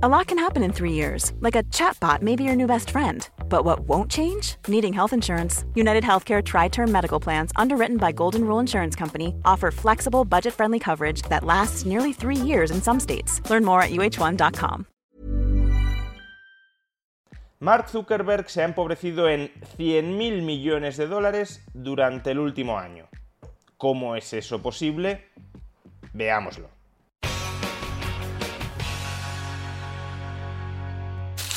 A lot can happen in three years, like a chatbot may be your new best friend. But what won't change? Needing health insurance. United Healthcare Tri Term Medical Plans, underwritten by Golden Rule Insurance Company, offer flexible, budget friendly coverage that lasts nearly three years in some states. Learn more at uh1.com. Mark Zuckerberg se ha empobrecido en 100.000 millones de dólares durante el último año. ¿Cómo es eso posible? Veámoslo.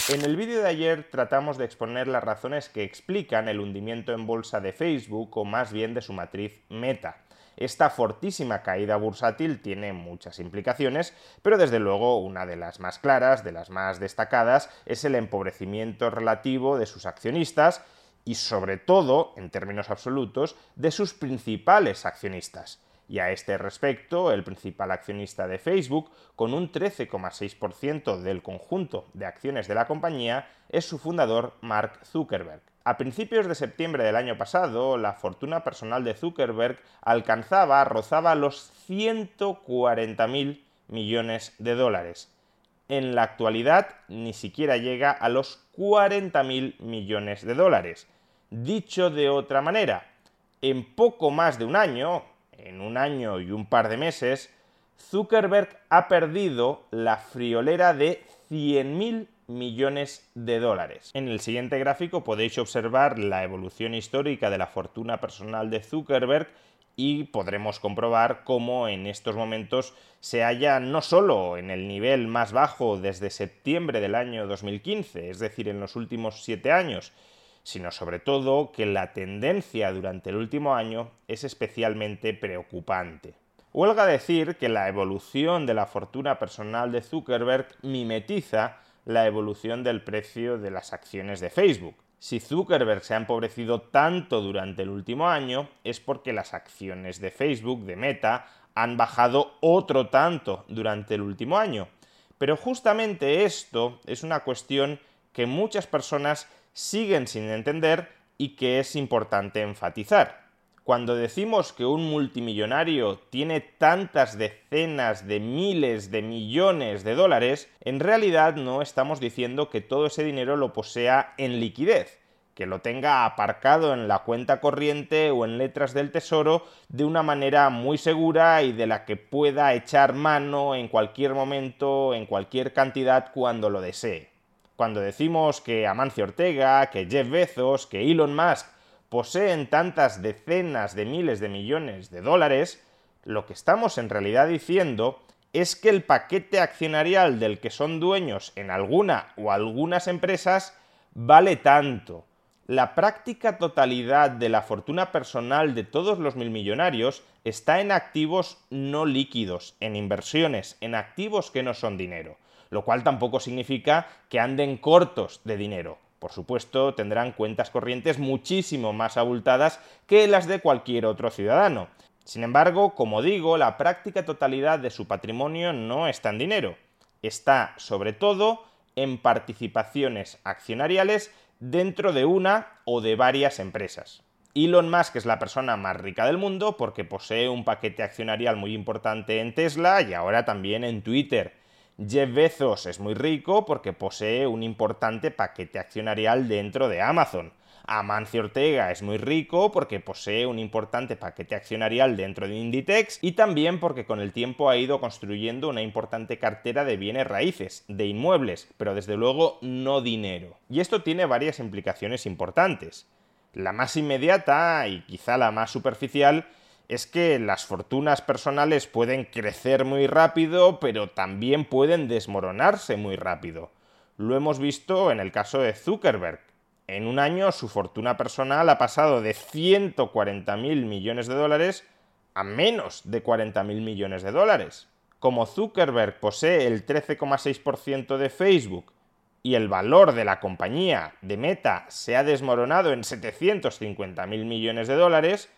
En el vídeo de ayer tratamos de exponer las razones que explican el hundimiento en bolsa de Facebook o más bien de su matriz Meta. Esta fortísima caída bursátil tiene muchas implicaciones, pero desde luego una de las más claras, de las más destacadas, es el empobrecimiento relativo de sus accionistas y sobre todo, en términos absolutos, de sus principales accionistas. Y a este respecto, el principal accionista de Facebook, con un 13,6% del conjunto de acciones de la compañía, es su fundador Mark Zuckerberg. A principios de septiembre del año pasado, la fortuna personal de Zuckerberg alcanzaba, rozaba los 140.000 millones de dólares. En la actualidad ni siquiera llega a los 40.000 millones de dólares. Dicho de otra manera, en poco más de un año, en un año y un par de meses, Zuckerberg ha perdido la friolera de 100.000 millones de dólares. En el siguiente gráfico podéis observar la evolución histórica de la fortuna personal de Zuckerberg y podremos comprobar cómo en estos momentos se halla no solo en el nivel más bajo desde septiembre del año 2015, es decir, en los últimos siete años, sino sobre todo que la tendencia durante el último año es especialmente preocupante. Huelga decir que la evolución de la fortuna personal de Zuckerberg mimetiza la evolución del precio de las acciones de Facebook. Si Zuckerberg se ha empobrecido tanto durante el último año es porque las acciones de Facebook, de Meta, han bajado otro tanto durante el último año. Pero justamente esto es una cuestión que muchas personas siguen sin entender y que es importante enfatizar. Cuando decimos que un multimillonario tiene tantas decenas de miles de millones de dólares, en realidad no estamos diciendo que todo ese dinero lo posea en liquidez, que lo tenga aparcado en la cuenta corriente o en letras del tesoro de una manera muy segura y de la que pueda echar mano en cualquier momento, en cualquier cantidad cuando lo desee. Cuando decimos que Amancio Ortega, que Jeff Bezos, que Elon Musk poseen tantas decenas de miles de millones de dólares, lo que estamos en realidad diciendo es que el paquete accionarial del que son dueños en alguna o algunas empresas vale tanto. La práctica totalidad de la fortuna personal de todos los mil millonarios está en activos no líquidos, en inversiones, en activos que no son dinero lo cual tampoco significa que anden cortos de dinero. Por supuesto, tendrán cuentas corrientes muchísimo más abultadas que las de cualquier otro ciudadano. Sin embargo, como digo, la práctica totalidad de su patrimonio no está en dinero. Está, sobre todo, en participaciones accionariales dentro de una o de varias empresas. Elon Musk es la persona más rica del mundo porque posee un paquete accionarial muy importante en Tesla y ahora también en Twitter. Jeff Bezos es muy rico porque posee un importante paquete accionarial dentro de Amazon. Amancio Ortega es muy rico porque posee un importante paquete accionarial dentro de Inditex y también porque con el tiempo ha ido construyendo una importante cartera de bienes raíces, de inmuebles, pero desde luego no dinero. Y esto tiene varias implicaciones importantes. La más inmediata y quizá la más superficial es que las fortunas personales pueden crecer muy rápido, pero también pueden desmoronarse muy rápido. Lo hemos visto en el caso de Zuckerberg. En un año su fortuna personal ha pasado de 140.000 millones de dólares a menos de 40.000 millones de dólares. Como Zuckerberg posee el 13,6% de Facebook y el valor de la compañía de Meta se ha desmoronado en 750.000 millones de dólares,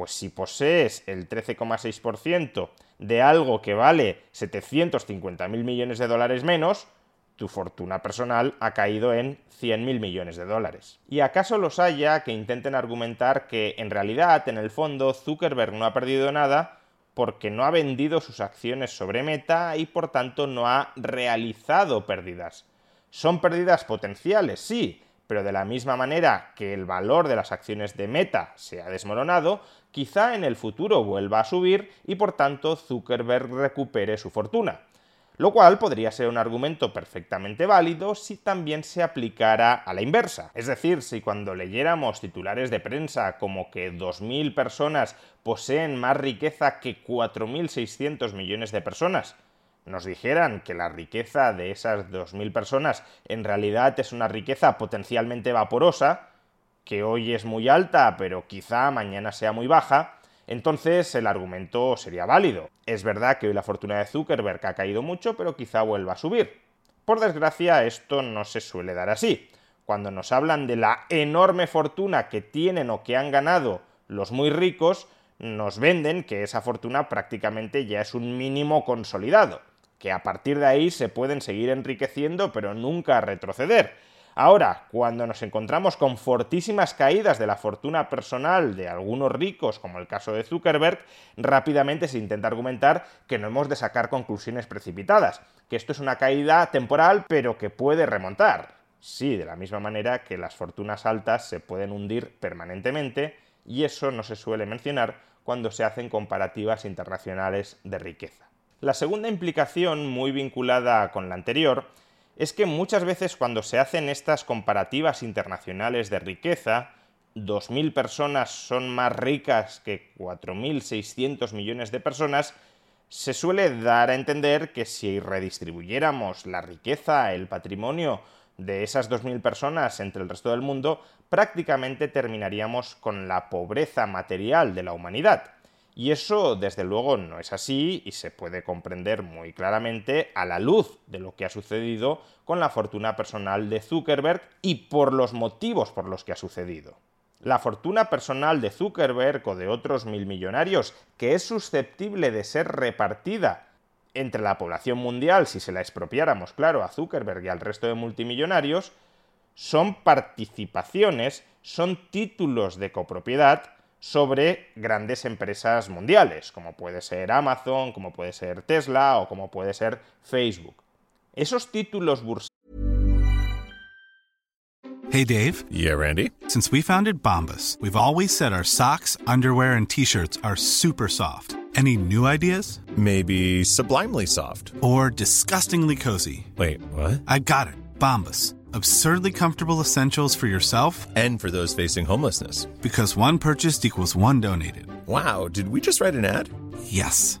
pues si posees el 13,6% de algo que vale 750.000 millones de dólares menos, tu fortuna personal ha caído en 100.000 millones de dólares. ¿Y acaso los haya que intenten argumentar que en realidad, en el fondo, Zuckerberg no ha perdido nada porque no ha vendido sus acciones sobre Meta y por tanto no ha realizado pérdidas. Son pérdidas potenciales, sí, pero de la misma manera que el valor de las acciones de Meta se ha desmoronado, quizá en el futuro vuelva a subir y por tanto Zuckerberg recupere su fortuna lo cual podría ser un argumento perfectamente válido si también se aplicara a la inversa. Es decir, si cuando leyéramos titulares de prensa como que 2.000 personas poseen más riqueza que 4.600 millones de personas, nos dijeran que la riqueza de esas 2.000 personas en realidad es una riqueza potencialmente vaporosa, que hoy es muy alta pero quizá mañana sea muy baja, entonces el argumento sería válido. Es verdad que hoy la fortuna de Zuckerberg ha caído mucho, pero quizá vuelva a subir. Por desgracia, esto no se suele dar así. Cuando nos hablan de la enorme fortuna que tienen o que han ganado los muy ricos, nos venden que esa fortuna prácticamente ya es un mínimo consolidado, que a partir de ahí se pueden seguir enriqueciendo pero nunca retroceder. Ahora, cuando nos encontramos con fortísimas caídas de la fortuna personal de algunos ricos, como el caso de Zuckerberg, rápidamente se intenta argumentar que no hemos de sacar conclusiones precipitadas, que esto es una caída temporal pero que puede remontar. Sí, de la misma manera que las fortunas altas se pueden hundir permanentemente y eso no se suele mencionar cuando se hacen comparativas internacionales de riqueza. La segunda implicación, muy vinculada con la anterior, es que muchas veces cuando se hacen estas comparativas internacionales de riqueza, 2.000 personas son más ricas que 4.600 millones de personas, se suele dar a entender que si redistribuyéramos la riqueza, el patrimonio de esas 2.000 personas entre el resto del mundo, prácticamente terminaríamos con la pobreza material de la humanidad. Y eso, desde luego, no es así y se puede comprender muy claramente a la luz de lo que ha sucedido con la fortuna personal de Zuckerberg y por los motivos por los que ha sucedido. La fortuna personal de Zuckerberg o de otros mil millonarios, que es susceptible de ser repartida entre la población mundial si se la expropiáramos, claro, a Zuckerberg y al resto de multimillonarios, son participaciones, son títulos de copropiedad sobre grandes empresas mundiales, como puede ser Amazon, como puede ser Tesla o como puede ser Facebook. Esos títulos bursátiles. Hey Dave. Yeah, Randy. Since we founded Bombus, we've always said our socks, underwear and t-shirts are super soft. Any new ideas? Maybe sublimely soft or disgustingly cozy. Wait, what? I got it. Bombus Absurdly comfortable essentials for yourself and for those facing homelessness. Because one purchased equals one donated. Wow, did we just write an ad? Yes.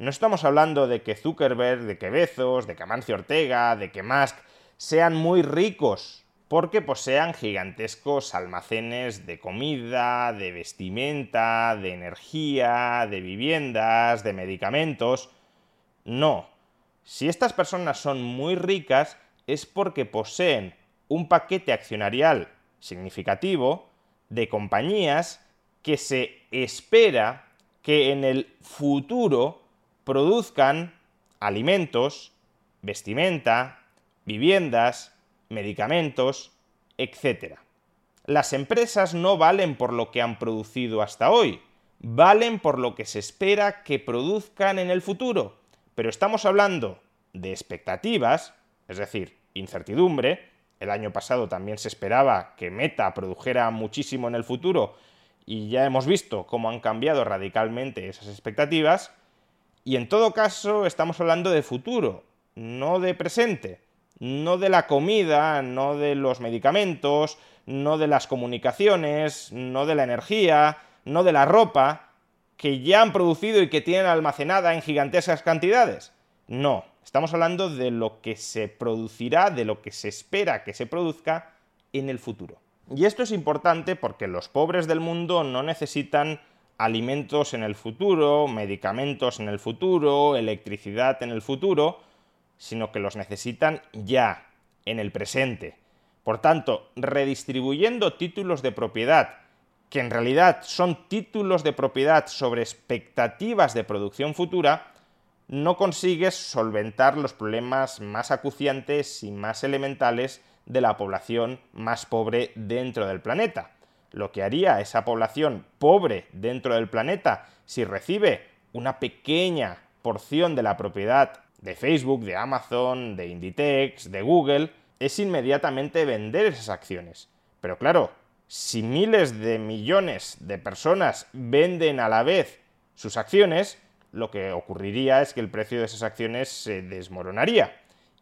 No estamos hablando de que Zuckerberg, de que Bezos, de que Amancio Ortega, de que Musk sean muy ricos porque posean gigantescos almacenes de comida, de vestimenta, de energía, de viviendas, de medicamentos. No. Si estas personas son muy ricas es porque poseen un paquete accionarial significativo de compañías que se espera que en el futuro produzcan alimentos, vestimenta, viviendas, medicamentos, etc. Las empresas no valen por lo que han producido hasta hoy, valen por lo que se espera que produzcan en el futuro. pero estamos hablando de expectativas, es decir, incertidumbre. El año pasado también se esperaba que Meta produjera muchísimo en el futuro y ya hemos visto cómo han cambiado radicalmente esas expectativas. Y en todo caso estamos hablando de futuro, no de presente, no de la comida, no de los medicamentos, no de las comunicaciones, no de la energía, no de la ropa, que ya han producido y que tienen almacenada en gigantescas cantidades. No, estamos hablando de lo que se producirá, de lo que se espera que se produzca en el futuro. Y esto es importante porque los pobres del mundo no necesitan alimentos en el futuro, medicamentos en el futuro, electricidad en el futuro, sino que los necesitan ya, en el presente. Por tanto, redistribuyendo títulos de propiedad, que en realidad son títulos de propiedad sobre expectativas de producción futura, no consigues solventar los problemas más acuciantes y más elementales de la población más pobre dentro del planeta. Lo que haría esa población pobre dentro del planeta si recibe una pequeña porción de la propiedad de Facebook, de Amazon, de Inditex, de Google, es inmediatamente vender esas acciones. Pero claro, si miles de millones de personas venden a la vez sus acciones, lo que ocurriría es que el precio de esas acciones se desmoronaría.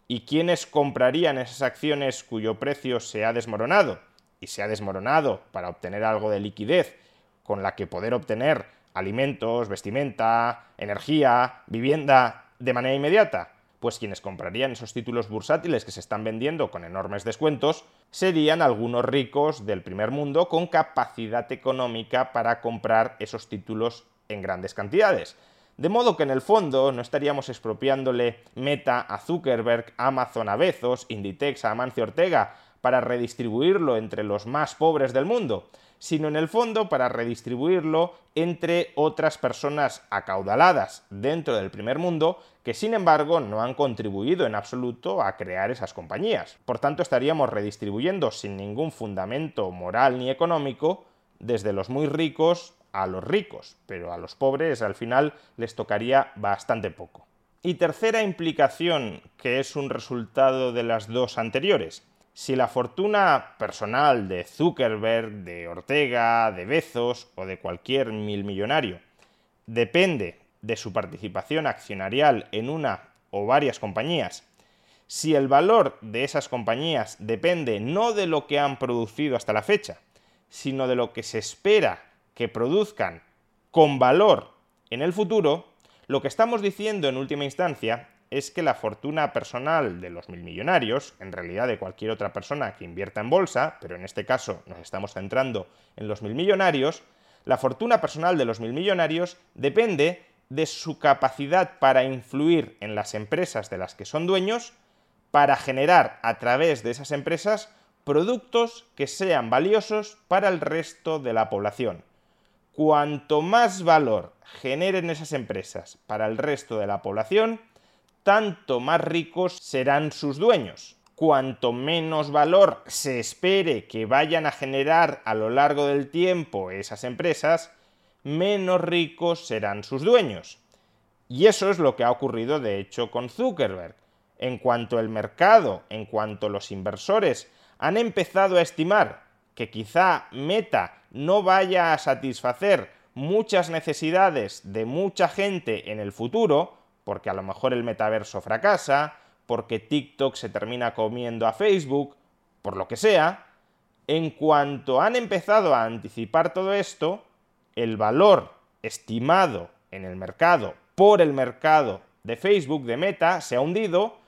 ¿Y quiénes comprarían esas acciones cuyo precio se ha desmoronado? Y se ha desmoronado para obtener algo de liquidez con la que poder obtener alimentos, vestimenta, energía, vivienda de manera inmediata. Pues quienes comprarían esos títulos bursátiles que se están vendiendo con enormes descuentos serían algunos ricos del primer mundo con capacidad económica para comprar esos títulos en grandes cantidades. De modo que en el fondo no estaríamos expropiándole Meta a Zuckerberg, Amazon a Bezos, Inditex a Amancio Ortega para redistribuirlo entre los más pobres del mundo, sino en el fondo para redistribuirlo entre otras personas acaudaladas dentro del primer mundo que sin embargo no han contribuido en absoluto a crear esas compañías. Por tanto, estaríamos redistribuyendo sin ningún fundamento moral ni económico desde los muy ricos a los ricos, pero a los pobres al final les tocaría bastante poco. Y tercera implicación, que es un resultado de las dos anteriores. Si la fortuna personal de Zuckerberg, de Ortega, de Bezos o de cualquier mil millonario depende de su participación accionarial en una o varias compañías, si el valor de esas compañías depende no de lo que han producido hasta la fecha, sino de lo que se espera que produzcan con valor en el futuro, lo que estamos diciendo en última instancia es que la fortuna personal de los mil millonarios, en realidad de cualquier otra persona que invierta en bolsa, pero en este caso nos estamos centrando en los mil millonarios, la fortuna personal de los mil millonarios depende de su capacidad para influir en las empresas de las que son dueños, para generar a través de esas empresas productos que sean valiosos para el resto de la población. Cuanto más valor generen esas empresas para el resto de la población, tanto más ricos serán sus dueños. Cuanto menos valor se espere que vayan a generar a lo largo del tiempo esas empresas, menos ricos serán sus dueños. Y eso es lo que ha ocurrido de hecho con Zuckerberg. En cuanto el mercado, en cuanto los inversores han empezado a estimar que quizá Meta no vaya a satisfacer muchas necesidades de mucha gente en el futuro, porque a lo mejor el metaverso fracasa, porque TikTok se termina comiendo a Facebook, por lo que sea, en cuanto han empezado a anticipar todo esto, el valor estimado en el mercado por el mercado de Facebook, de Meta, se ha hundido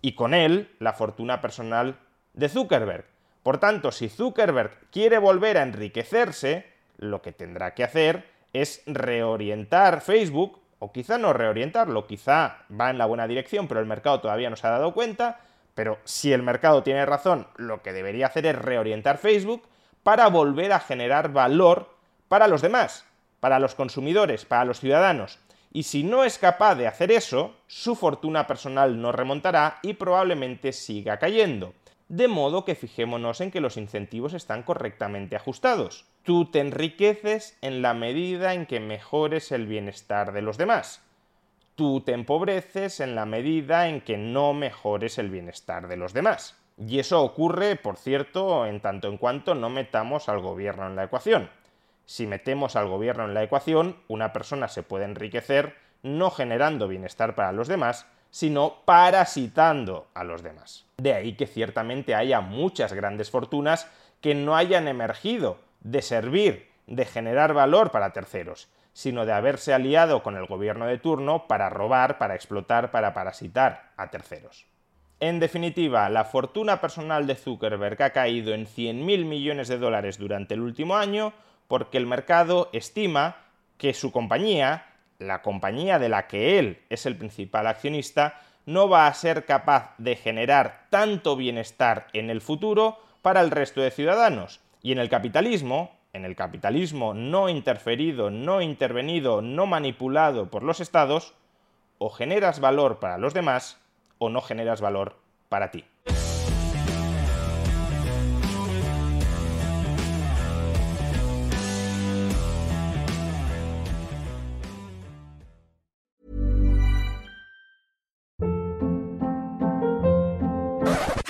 y con él la fortuna personal de Zuckerberg. Por tanto, si Zuckerberg quiere volver a enriquecerse, lo que tendrá que hacer es reorientar Facebook, o quizá no reorientarlo, quizá va en la buena dirección, pero el mercado todavía no se ha dado cuenta, pero si el mercado tiene razón, lo que debería hacer es reorientar Facebook para volver a generar valor para los demás, para los consumidores, para los ciudadanos. Y si no es capaz de hacer eso, su fortuna personal no remontará y probablemente siga cayendo de modo que fijémonos en que los incentivos están correctamente ajustados. Tú te enriqueces en la medida en que mejores el bienestar de los demás. Tú te empobreces en la medida en que no mejores el bienestar de los demás. Y eso ocurre, por cierto, en tanto en cuanto no metamos al gobierno en la ecuación. Si metemos al gobierno en la ecuación, una persona se puede enriquecer no generando bienestar para los demás, sino parasitando a los demás. De ahí que ciertamente haya muchas grandes fortunas que no hayan emergido de servir, de generar valor para terceros, sino de haberse aliado con el gobierno de turno para robar, para explotar, para parasitar a terceros. En definitiva, la fortuna personal de Zuckerberg ha caído en 100.000 millones de dólares durante el último año porque el mercado estima que su compañía, la compañía de la que él es el principal accionista, no va a ser capaz de generar tanto bienestar en el futuro para el resto de ciudadanos. Y en el capitalismo, en el capitalismo no interferido, no intervenido, no manipulado por los estados, o generas valor para los demás o no generas valor para ti.